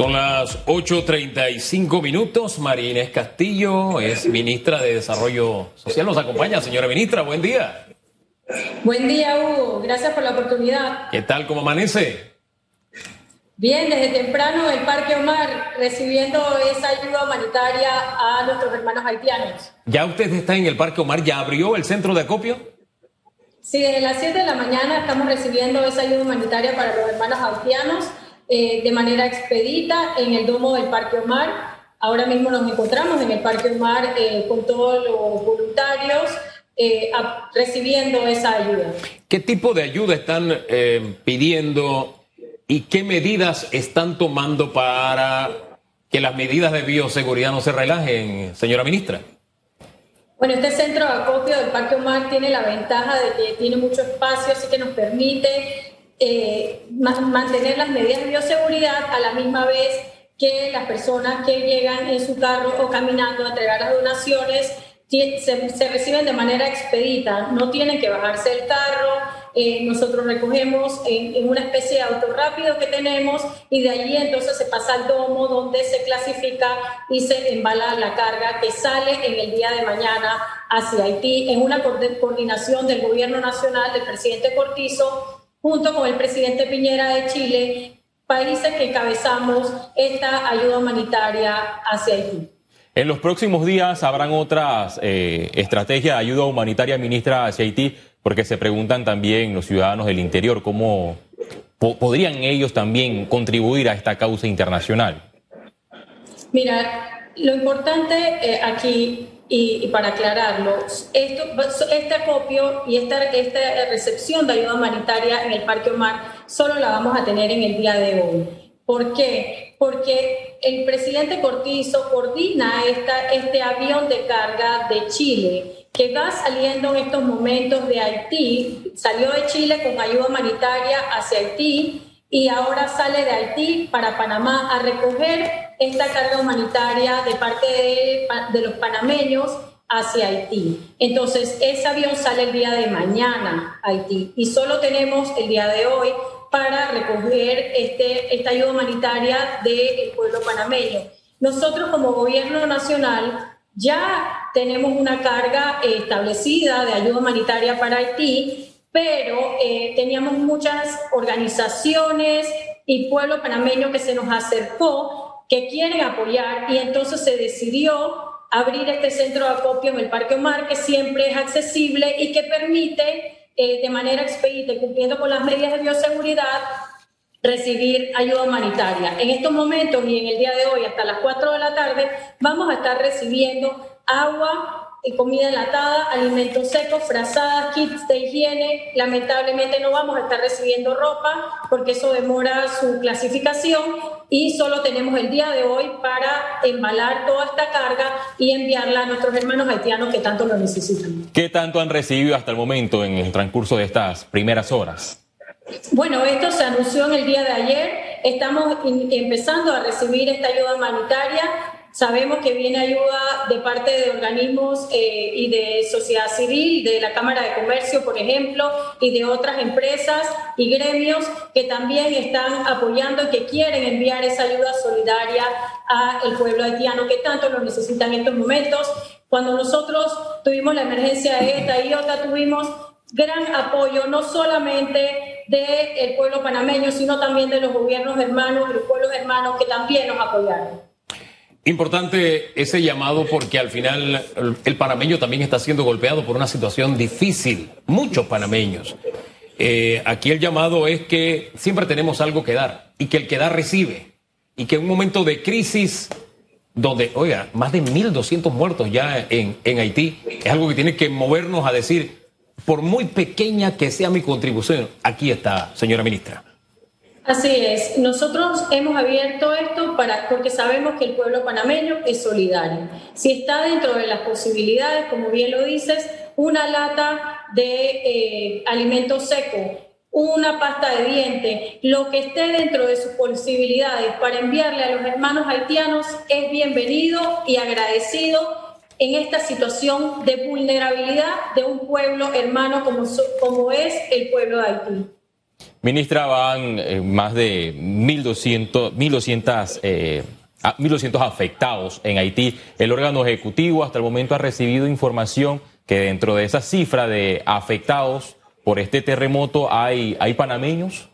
Son las 8.35 minutos. María Inés Castillo es ministra de Desarrollo Social. Nos acompaña, señora ministra. Buen día. Buen día, Hugo. Gracias por la oportunidad. ¿Qué tal? ¿Cómo amanece? Bien, desde temprano el Parque Omar recibiendo esa ayuda humanitaria a nuestros hermanos haitianos. ¿Ya usted está en el Parque Omar? ¿Ya abrió el centro de acopio? Sí, desde las 7 de la mañana estamos recibiendo esa ayuda humanitaria para los hermanos haitianos eh, de manera expedita en el domo del Parque Omar. Ahora mismo nos encontramos en el Parque Omar eh, con todos los voluntarios eh, recibiendo esa ayuda. ¿Qué tipo de ayuda están pidiendo y qué medidas están tomando para que las medidas de bioseguridad no se relajen, señora ministra? Bueno, este centro de acopio del Parque Omar tiene la ventaja de que tiene mucho espacio, así que nos permite eh, mantener las medidas de bioseguridad a la misma vez que las personas que llegan en su carro o caminando a entregar las donaciones se, reciben de manera expedita, no tienen que bajarse del carro, eh, nosotros recogemos en, una especie de auto rápido que tenemos y de allí entonces se pasa al domo donde se clasifica y se embala la carga que sale en el día de mañana hacia Haití. En una coordinación del gobierno nacional del presidente Cortizo junto con el presidente Piñera de Chile, países que encabezamos esta ayuda humanitaria hacia Haití. En los próximos días habrán otras eh, estrategias de ayuda humanitaria, ministra, hacia Haití, porque se preguntan también los ciudadanos del interior cómo podrían ellos también contribuir a esta causa internacional. Mira, lo importante eh, aquí y, para aclararlo, esto, este acopio y esta, esta recepción de ayuda humanitaria en el Parque Omar solo la vamos a tener en el día de hoy. ¿Por qué? Porque el presidente Cortizo coordina esta, este avión de carga de Chile que va saliendo en estos momentos de Haití, salió de Chile con ayuda humanitaria hacia Haití y ahora sale de Haití para Panamá a recoger esta carga humanitaria de parte de, los panameños hacia Haití. Entonces, ese avión sale el día de mañana a Haití y solo tenemos el día de hoy para recoger este, esta ayuda humanitaria del pueblo panameño. Nosotros como gobierno nacional ya tenemos una carga establecida de ayuda humanitaria para Haití pero eh, teníamos muchas organizaciones y pueblo panameño que se nos acercó, que quieren apoyar y entonces se decidió abrir este centro de acopio en el Parque Omar, que siempre es accesible y que permite eh, de manera expedita y cumpliendo con las medidas de bioseguridad recibir ayuda humanitaria. En estos momentos y en el día de hoy, hasta las 4 de la tarde, vamos a estar recibiendo agua, comida enlatada, alimentos secos, frazadas, kits de higiene. Lamentablemente no vamos a estar recibiendo ropa porque eso demora su clasificación y solo tenemos el día de hoy para embalar toda esta carga y enviarla a nuestros hermanos haitianos que tanto lo necesitan. ¿Qué tanto han recibido hasta el momento en el transcurso de estas primeras horas? Bueno, esto se anunció en el día de ayer. Estamos empezando a recibir esta ayuda humanitaria Sabemos que viene ayuda de parte de organismos eh, y de sociedad civil, de la Cámara de Comercio, por ejemplo, y de otras empresas y gremios que también están apoyando y que quieren enviar esa ayuda solidaria al pueblo haitiano que tanto lo necesitan en estos momentos. Cuando nosotros tuvimos la emergencia de esta y otra, tuvimos gran apoyo, no solamente del pueblo panameño, sino también de los gobiernos hermanos, los pueblos hermanos que también nos apoyaron. Importante ese llamado porque al final el panameño también está siendo golpeado por una situación difícil, muchos panameños. Eh, aquí el llamado es que siempre tenemos algo que dar y que el que da recibe y que en un momento de crisis donde, oiga, más de 1.200 muertos ya en, en Haití, es algo que tiene que movernos a decir, por muy pequeña que sea mi contribución, aquí está, señora ministra. Así es, nosotros hemos abierto esto para, porque sabemos que el pueblo panameño es solidario. Si está dentro de las posibilidades, como bien lo dices, una lata de eh, alimento seco, una pasta de diente, lo que esté dentro de sus posibilidades para enviarle a los hermanos haitianos es bienvenido y agradecido en esta situación de vulnerabilidad de un pueblo hermano como, como es el pueblo de Haití. Ministra, van eh, más de 1.200, 1.200, eh, 1.200 afectados en Haití. El órgano ejecutivo hasta el momento ha recibido información que dentro de esa cifra de afectados por este terremoto hay, hay panameños.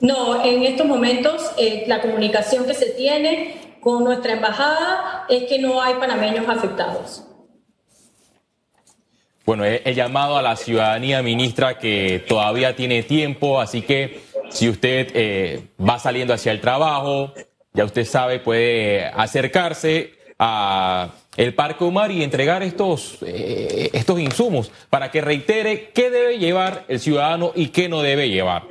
No, en estos momentos eh, la comunicación que se tiene con nuestra embajada es que no hay panameños afectados. Bueno, he, llamado a la ciudadanía, ministra, que todavía tiene tiempo, así que si usted eh, va saliendo hacia el trabajo, ya usted sabe, puede acercarse a el Parque Omar y entregar estos, eh, estos insumos para que reitere qué debe llevar el ciudadano y qué no debe llevar.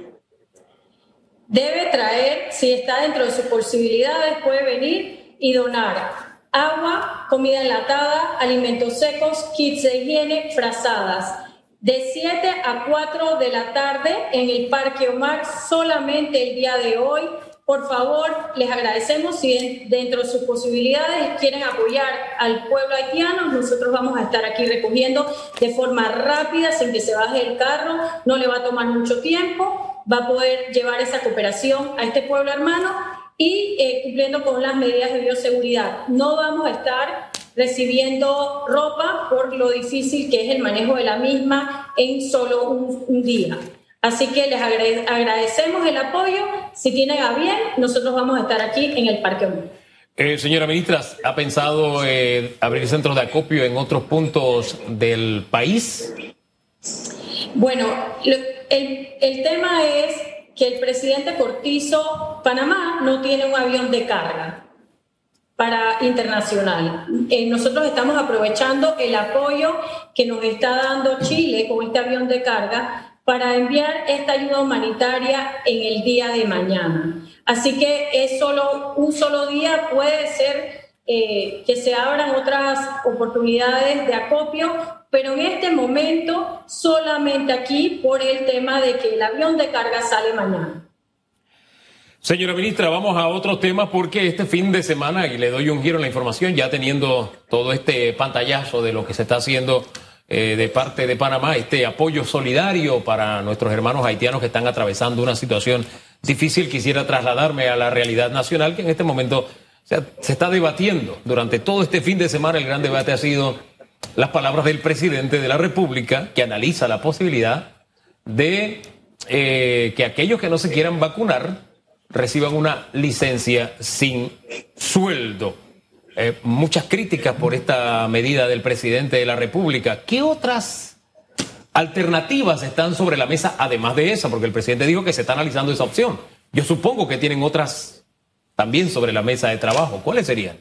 Debe traer, si está dentro de sus posibilidades, puede venir y donar agua, comida enlatada, alimentos secos, kits de higiene, frazadas. De 7 a 4 de la tarde en el Parque Omar, solamente el día de hoy. Por favor, les agradecemos si dentro de sus posibilidades quieren apoyar al pueblo haitiano. Nosotros vamos a estar aquí recogiendo de forma rápida, sin que se baje el carro. No le va a tomar mucho tiempo. Va a poder llevar esa cooperación a este pueblo hermano y eh, cumpliendo con las medidas de bioseguridad. No vamos a estar recibiendo ropa por lo difícil que es el manejo de la misma en solo un, día. Así que les agradecemos el apoyo. Si tienen a bien, nosotros vamos a estar aquí en el Parque eh, señora ministra, ¿ha pensado eh, abrir centros de acopio en otros puntos del país? Bueno, el, el tema es que el presidente Cortizo, Panamá no tiene un avión de carga para internacional. Eh, nosotros estamos aprovechando el apoyo que nos está dando Chile con este avión de carga para enviar esta ayuda humanitaria en el día de mañana. Así que es solo un solo día, puede ser eh, que se abran otras oportunidades de acopio, pero en este momento solamente aquí por el tema de que el avión de carga sale mañana. Señora ministra, vamos a otro tema porque este fin de semana, y le doy un giro en la información, ya teniendo todo este pantallazo de lo que se está haciendo eh, de parte de Panamá, este apoyo solidario para nuestros hermanos haitianos que están atravesando una situación difícil, quisiera trasladarme a la realidad nacional que en este momento se está debatiendo. Durante todo este fin de semana el gran debate ha sido las palabras del presidente de la República que analiza la posibilidad de eh, que aquellos que no se quieran vacunar reciban una licencia sin sueldo. Eh, muchas críticas por esta medida del presidente de la República. ¿Qué otras alternativas están sobre la mesa además de esa? Porque el presidente dijo que se está analizando esa opción. Yo supongo que tienen otras también sobre la mesa de trabajo. ¿Cuáles serían?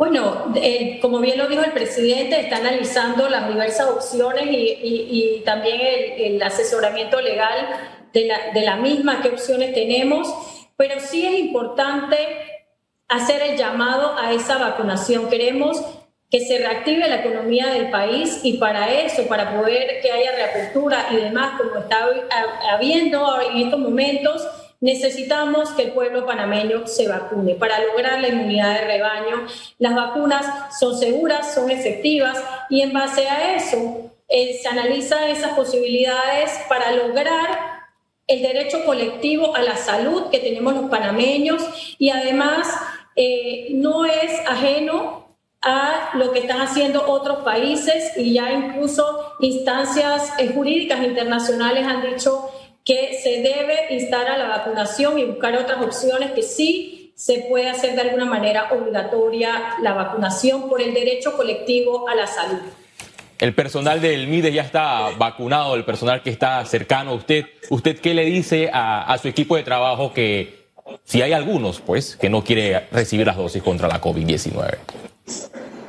Bueno, como bien lo dijo el presidente, está analizando las diversas opciones y, también el, asesoramiento legal de la, de la misma, qué opciones tenemos, pero sí es importante hacer el llamado a esa vacunación. Queremos que se reactive la economía del país y para eso, para poder que haya reapertura y demás, como está habiendo en estos momentos, Necesitamos que el pueblo panameño se vacune para lograr la inmunidad de rebaño. Las vacunas son seguras, son efectivas y en base a eso eh, se analizan esas posibilidades para lograr el derecho colectivo a la salud que tenemos los panameños y además eh, no es ajeno a lo que están haciendo otros países y ya incluso instancias eh, jurídicas internacionales han dicho que se debe instar a la vacunación y buscar otras opciones que sí se puede hacer de alguna manera obligatoria la vacunación por el derecho colectivo a la salud. El personal del MIDE ya está vacunado, el personal que está cercano a usted. ¿Usted qué le dice a, su equipo de trabajo que si hay algunos, pues, que no quiere recibir las dosis contra la COVID-19?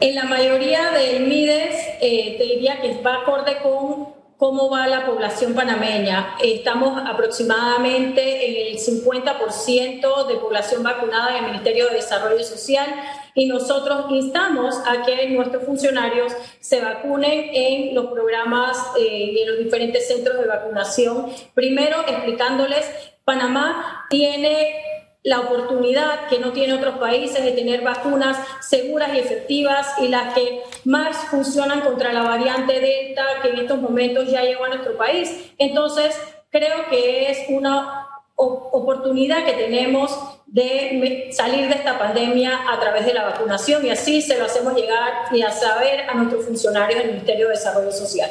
En la mayoría del MIDES eh, te diría que va acorde con cómo va la población panameña. Estamos aproximadamente en el 50% de población vacunada en el Ministerio de Desarrollo Social y nosotros instamos a que nuestros funcionarios se vacunen en los programas eh, y en los diferentes centros de vacunación. Primero, explicándoles, Panamá tiene la oportunidad que no tiene otros países de tener vacunas seguras y efectivas y las que más funcionan contra la variante Delta que en estos momentos ya llegó a nuestro país. Entonces, creo que es una oportunidad que tenemos de salir de esta pandemia a través de la vacunación y así se lo hacemos llegar y a saber a nuestros funcionarios del Ministerio de Desarrollo Social.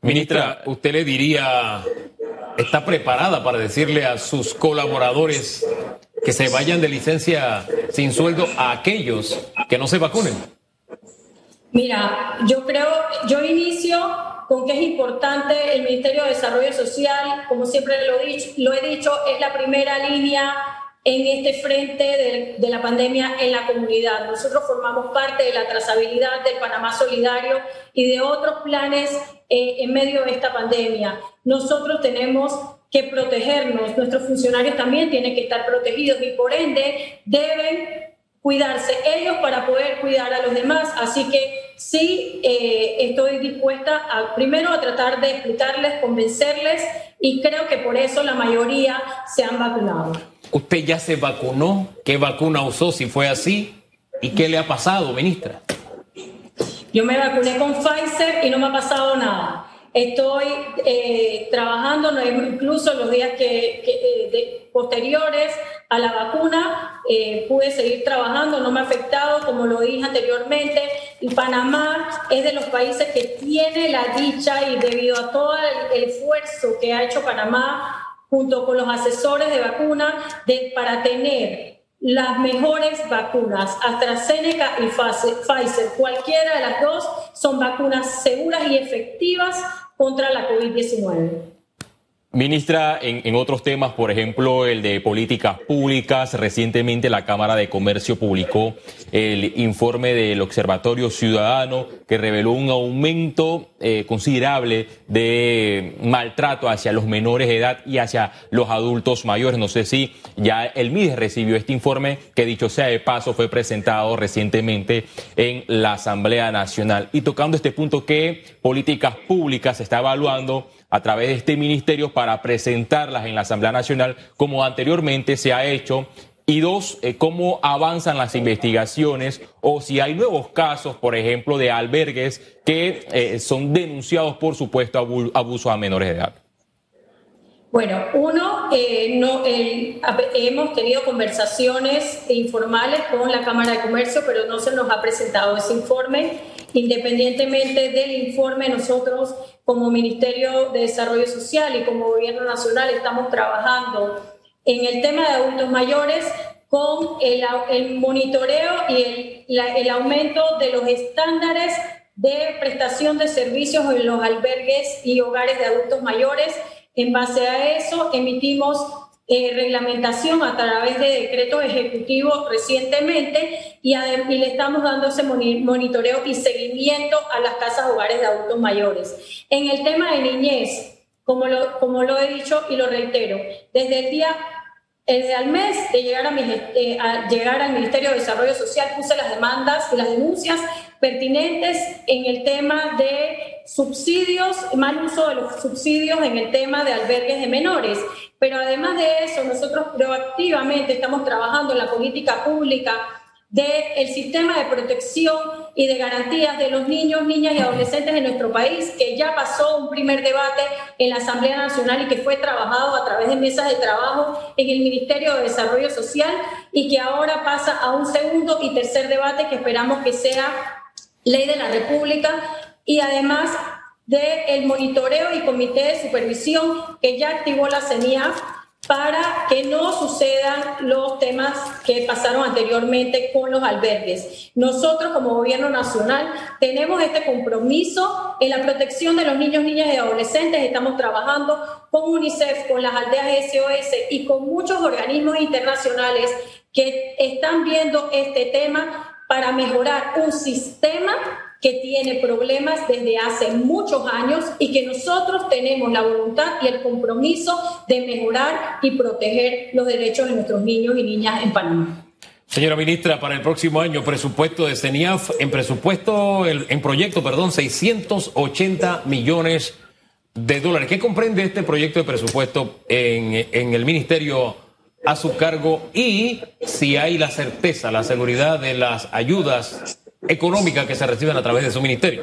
Ministra, ¿usted le diría, está preparada para decirle a sus colaboradores que se vayan de licencia sin sueldo a aquellos que no se vacunen? Mira, yo creo, yo inicio con que es importante el Ministerio de Desarrollo Social, como siempre lo he dicho, lo he dicho es la primera línea en este frente de, la pandemia en la comunidad. Nosotros formamos parte de la trazabilidad del Panamá Solidario y de otros planes eh, en medio de esta pandemia. Nosotros tenemos que protegernos, nuestros funcionarios también tienen que estar protegidos y por ende deben cuidarse ellos para poder cuidar a los demás. Así que sí eh, estoy dispuesta a primero a tratar de explicarles, convencerles y creo que por eso la mayoría se han vacunado. ¿Usted ya se vacunó? ¿Qué vacuna usó si fue así? ¿Y qué le ha pasado, ministra? Yo me vacuné con Pfizer y no me ha pasado nada. Estoy eh, trabajando, incluso los días que, eh, posteriores a la vacuna, eh, pude seguir trabajando, no me ha afectado, como lo dije anteriormente. Y Panamá es de los países que tiene la dicha y debido a todo el, esfuerzo que ha hecho Panamá junto con los asesores de vacuna para tener las mejores vacunas, AstraZeneca y Pfizer, cualquiera de las dos son vacunas seguras y efectivas contra la COVID-19. Ministra, en, otros temas, por ejemplo, el de políticas públicas, recientemente la Cámara de Comercio publicó el informe del Observatorio Ciudadano que reveló un aumento eh, considerable de maltrato hacia los menores de edad y hacia los adultos mayores. No sé si ya el MIDES recibió este informe que, dicho sea de paso, fue presentado recientemente en la Asamblea Nacional. Y tocando este punto, ¿qué políticas públicas se está evaluando? A través de este ministerio para presentarlas en la Asamblea Nacional como anteriormente se ha hecho. Y dos, eh, cómo avanzan las investigaciones o si hay nuevos casos, por ejemplo, de albergues que eh, son denunciados por supuesto abuso a menores de edad. Bueno, uno, eh, no, hemos tenido conversaciones informales con la Cámara de Comercio, pero no se nos ha presentado ese informe. Independientemente del informe, nosotros como Ministerio de Desarrollo Social y como Gobierno Nacional estamos trabajando en el tema de adultos mayores con el, monitoreo y el, el aumento de los estándares de prestación de servicios en los albergues y hogares de adultos mayores. En base a eso, emitimos eh, reglamentación a través de decretos ejecutivos recientemente y, le estamos dando ese monitoreo y seguimiento a las casas hogares de adultos mayores. En el tema de niñez, como lo, he dicho y lo reitero, desde el día desde al mes de llegar, eh, al Ministerio de Desarrollo Social puse las demandas y las denuncias pertinentes en el tema de subsidios, mal uso de los subsidios en el tema de albergues de menores. Pero además de eso, nosotros proactivamente estamos trabajando en la política pública del sistema de protección y de garantías de los niños, niñas y adolescentes de nuestro país, que ya pasó un primer debate en la Asamblea Nacional y que fue trabajado a través de mesas de trabajo en el Ministerio de Desarrollo Social y que ahora pasa a un segundo y tercer debate que esperamos que sea ley de la República y además del monitoreo y comité de supervisión que ya activó la CENIAF para que no sucedan los temas que pasaron anteriormente con los albergues. Nosotros como gobierno nacional tenemos este compromiso en la protección de los niños, niñas y adolescentes. Estamos trabajando con UNICEF, con las aldeas SOS y con muchos organismos internacionales que están viendo este tema para mejorar un sistema que tiene problemas desde hace muchos años y que nosotros tenemos la voluntad y el compromiso de mejorar y proteger los derechos de nuestros niños y niñas en Panamá. Señora ministra, para el próximo año, presupuesto de CENIAF, en presupuesto, en proyecto, perdón, 680 millones de dólares. ¿Qué comprende este proyecto de presupuesto en, en el ministerio a su cargo y si hay la certeza, la seguridad de las ayudas económicas que se reciben a través de su ministerio.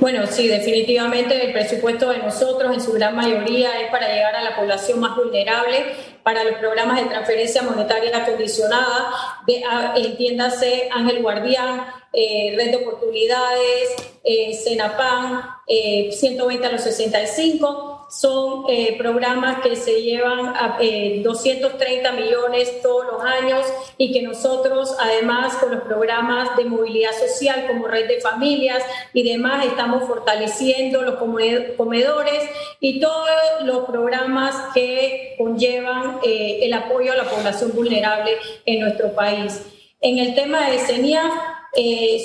Bueno, sí, definitivamente el presupuesto de nosotros en su gran mayoría es para llegar a la población más vulnerable, para los programas de transferencia monetaria condicionada, de, entiéndase Ángel Guardián, eh, Red de Oportunidades, eh, Senapan, eh, 120 a los 65 son eh, programas que se llevan a 230 eh, millones todos los años y que nosotros además con los programas de movilidad social como red de familias y demás estamos fortaleciendo los comedores y todos los programas que conllevan eh, el apoyo a la población vulnerable en nuestro país. En el tema de CENIAF,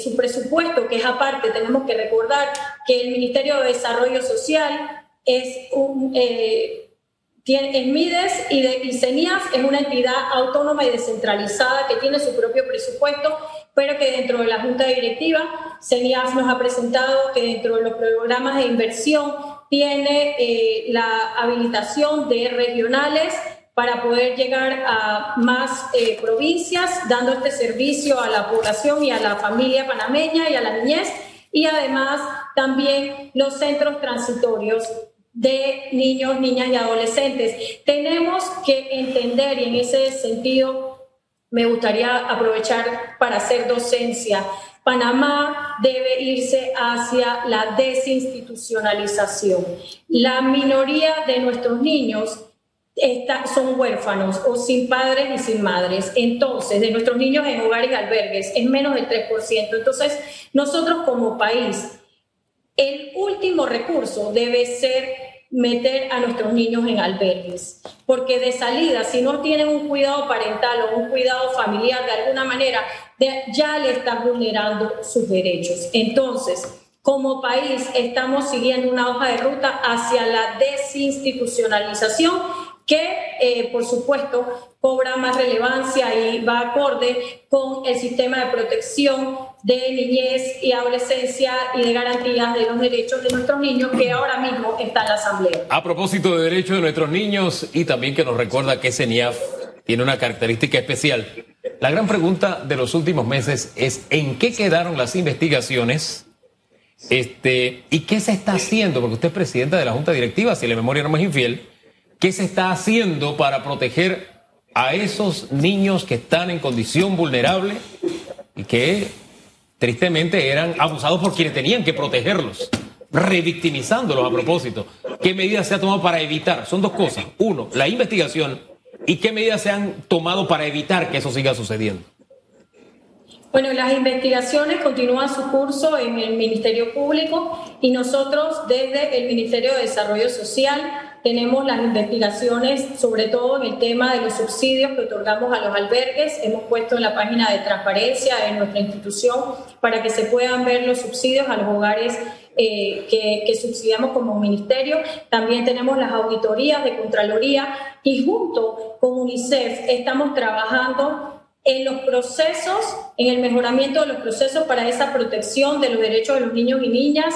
su presupuesto, que es aparte, tenemos que recordar que el Ministerio de Desarrollo Social es un... Eh, tiene, MIDES y, de, y CENIAF es una entidad autónoma y descentralizada que tiene su propio presupuesto, pero que dentro de la Junta Directiva, CENIAF nos ha presentado que dentro de los programas de inversión tiene eh, la habilitación de regionales para poder llegar a más eh, provincias, dando este servicio a la población y a la familia panameña y a la niñez, y además también los centros transitorios de niños, niñas y adolescentes. Tenemos que entender y en ese sentido me gustaría aprovechar para hacer docencia. Panamá debe irse hacia la desinstitucionalización. La minoría de nuestros niños son huérfanos o sin padres y sin madres. Entonces, de nuestros niños en hogares y albergues es menos del 3%. Entonces, nosotros como país el último recurso debe ser meter a nuestros niños en albergues, porque de salida, si no tienen un cuidado parental o un cuidado familiar de alguna manera, ya le están vulnerando sus derechos. Entonces, como país estamos siguiendo una hoja de ruta hacia la desinstitucionalización que, eh, por supuesto, cobra más relevancia y va acorde con el sistema de protección de niñez y adolescencia y de garantías de los derechos de nuestros niños que ahora mismo está en la Asamblea. A propósito de derechos de nuestros niños y también que nos recuerda que CENIAF tiene una característica especial. La gran pregunta de los últimos meses es ¿en qué quedaron las investigaciones? Este, ¿Y qué se está haciendo? Porque usted es presidenta de la Junta Directiva, si la memoria no es infiel. ¿Qué se está haciendo para proteger a esos niños que están en condición vulnerable y que tristemente eran abusados por quienes tenían que protegerlos, revictimizándolos a propósito. ¿Qué medidas se ha tomado para evitar? Son dos cosas. Uno, la investigación y qué medidas se han tomado para evitar que eso siga sucediendo. Bueno, las investigaciones continúan su curso en el Ministerio Público y nosotros desde el Ministerio de Desarrollo Social tenemos las investigaciones, sobre todo en el tema de los subsidios que otorgamos a los albergues. Hemos puesto en la página de transparencia de nuestra institución para que se puedan ver los subsidios a los hogares eh, que, que, subsidiamos como ministerio. También tenemos las auditorías de Contraloría y junto con UNICEF estamos trabajando en los procesos, en el mejoramiento de los procesos para esa protección de los derechos de los niños y niñas.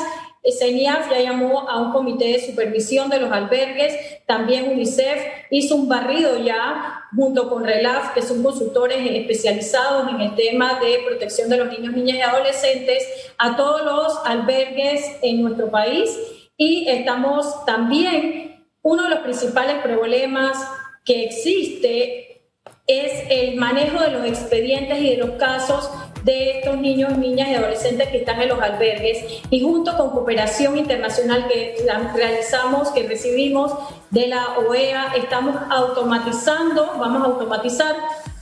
CENIAF ya llamó a un comité de supervisión de los albergues, también UNICEF hizo un barrido ya junto con RELAF, que son consultores especializados en el tema de protección de los niños, niñas y adolescentes, a todos los albergues en nuestro país. Y estamos también, uno de los principales problemas que existe es el manejo de los expedientes y de los casos de estos niños, niñas y adolescentes que están en los albergues y junto con cooperación internacional que realizamos, que recibimos de la OEA, estamos automatizando, vamos a automatizar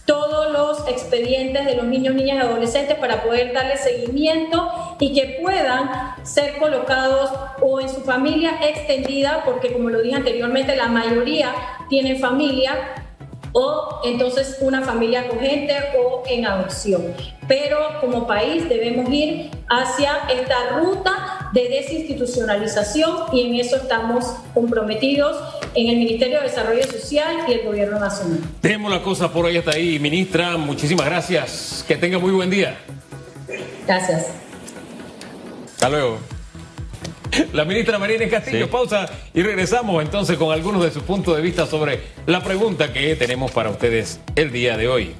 todos los expedientes de los niños, niñas y adolescentes para poder darle seguimiento y que puedan ser colocados o en su familia extendida, porque como lo dije anteriormente, la mayoría tienen familia o entonces una familia acogente o en adopción. Pero como país debemos ir hacia esta ruta de desinstitucionalización y en eso estamos comprometidos en el Ministerio de Desarrollo Social y el Gobierno Nacional. Dejemos la cosa por hoy hasta ahí, ministra. Muchísimas gracias. Que tenga muy buen día. Gracias. Hasta luego. La ministra Marina Castillo, pausa y regresamos entonces con algunos de sus puntos de vista sobre la pregunta que tenemos para ustedes el día de hoy.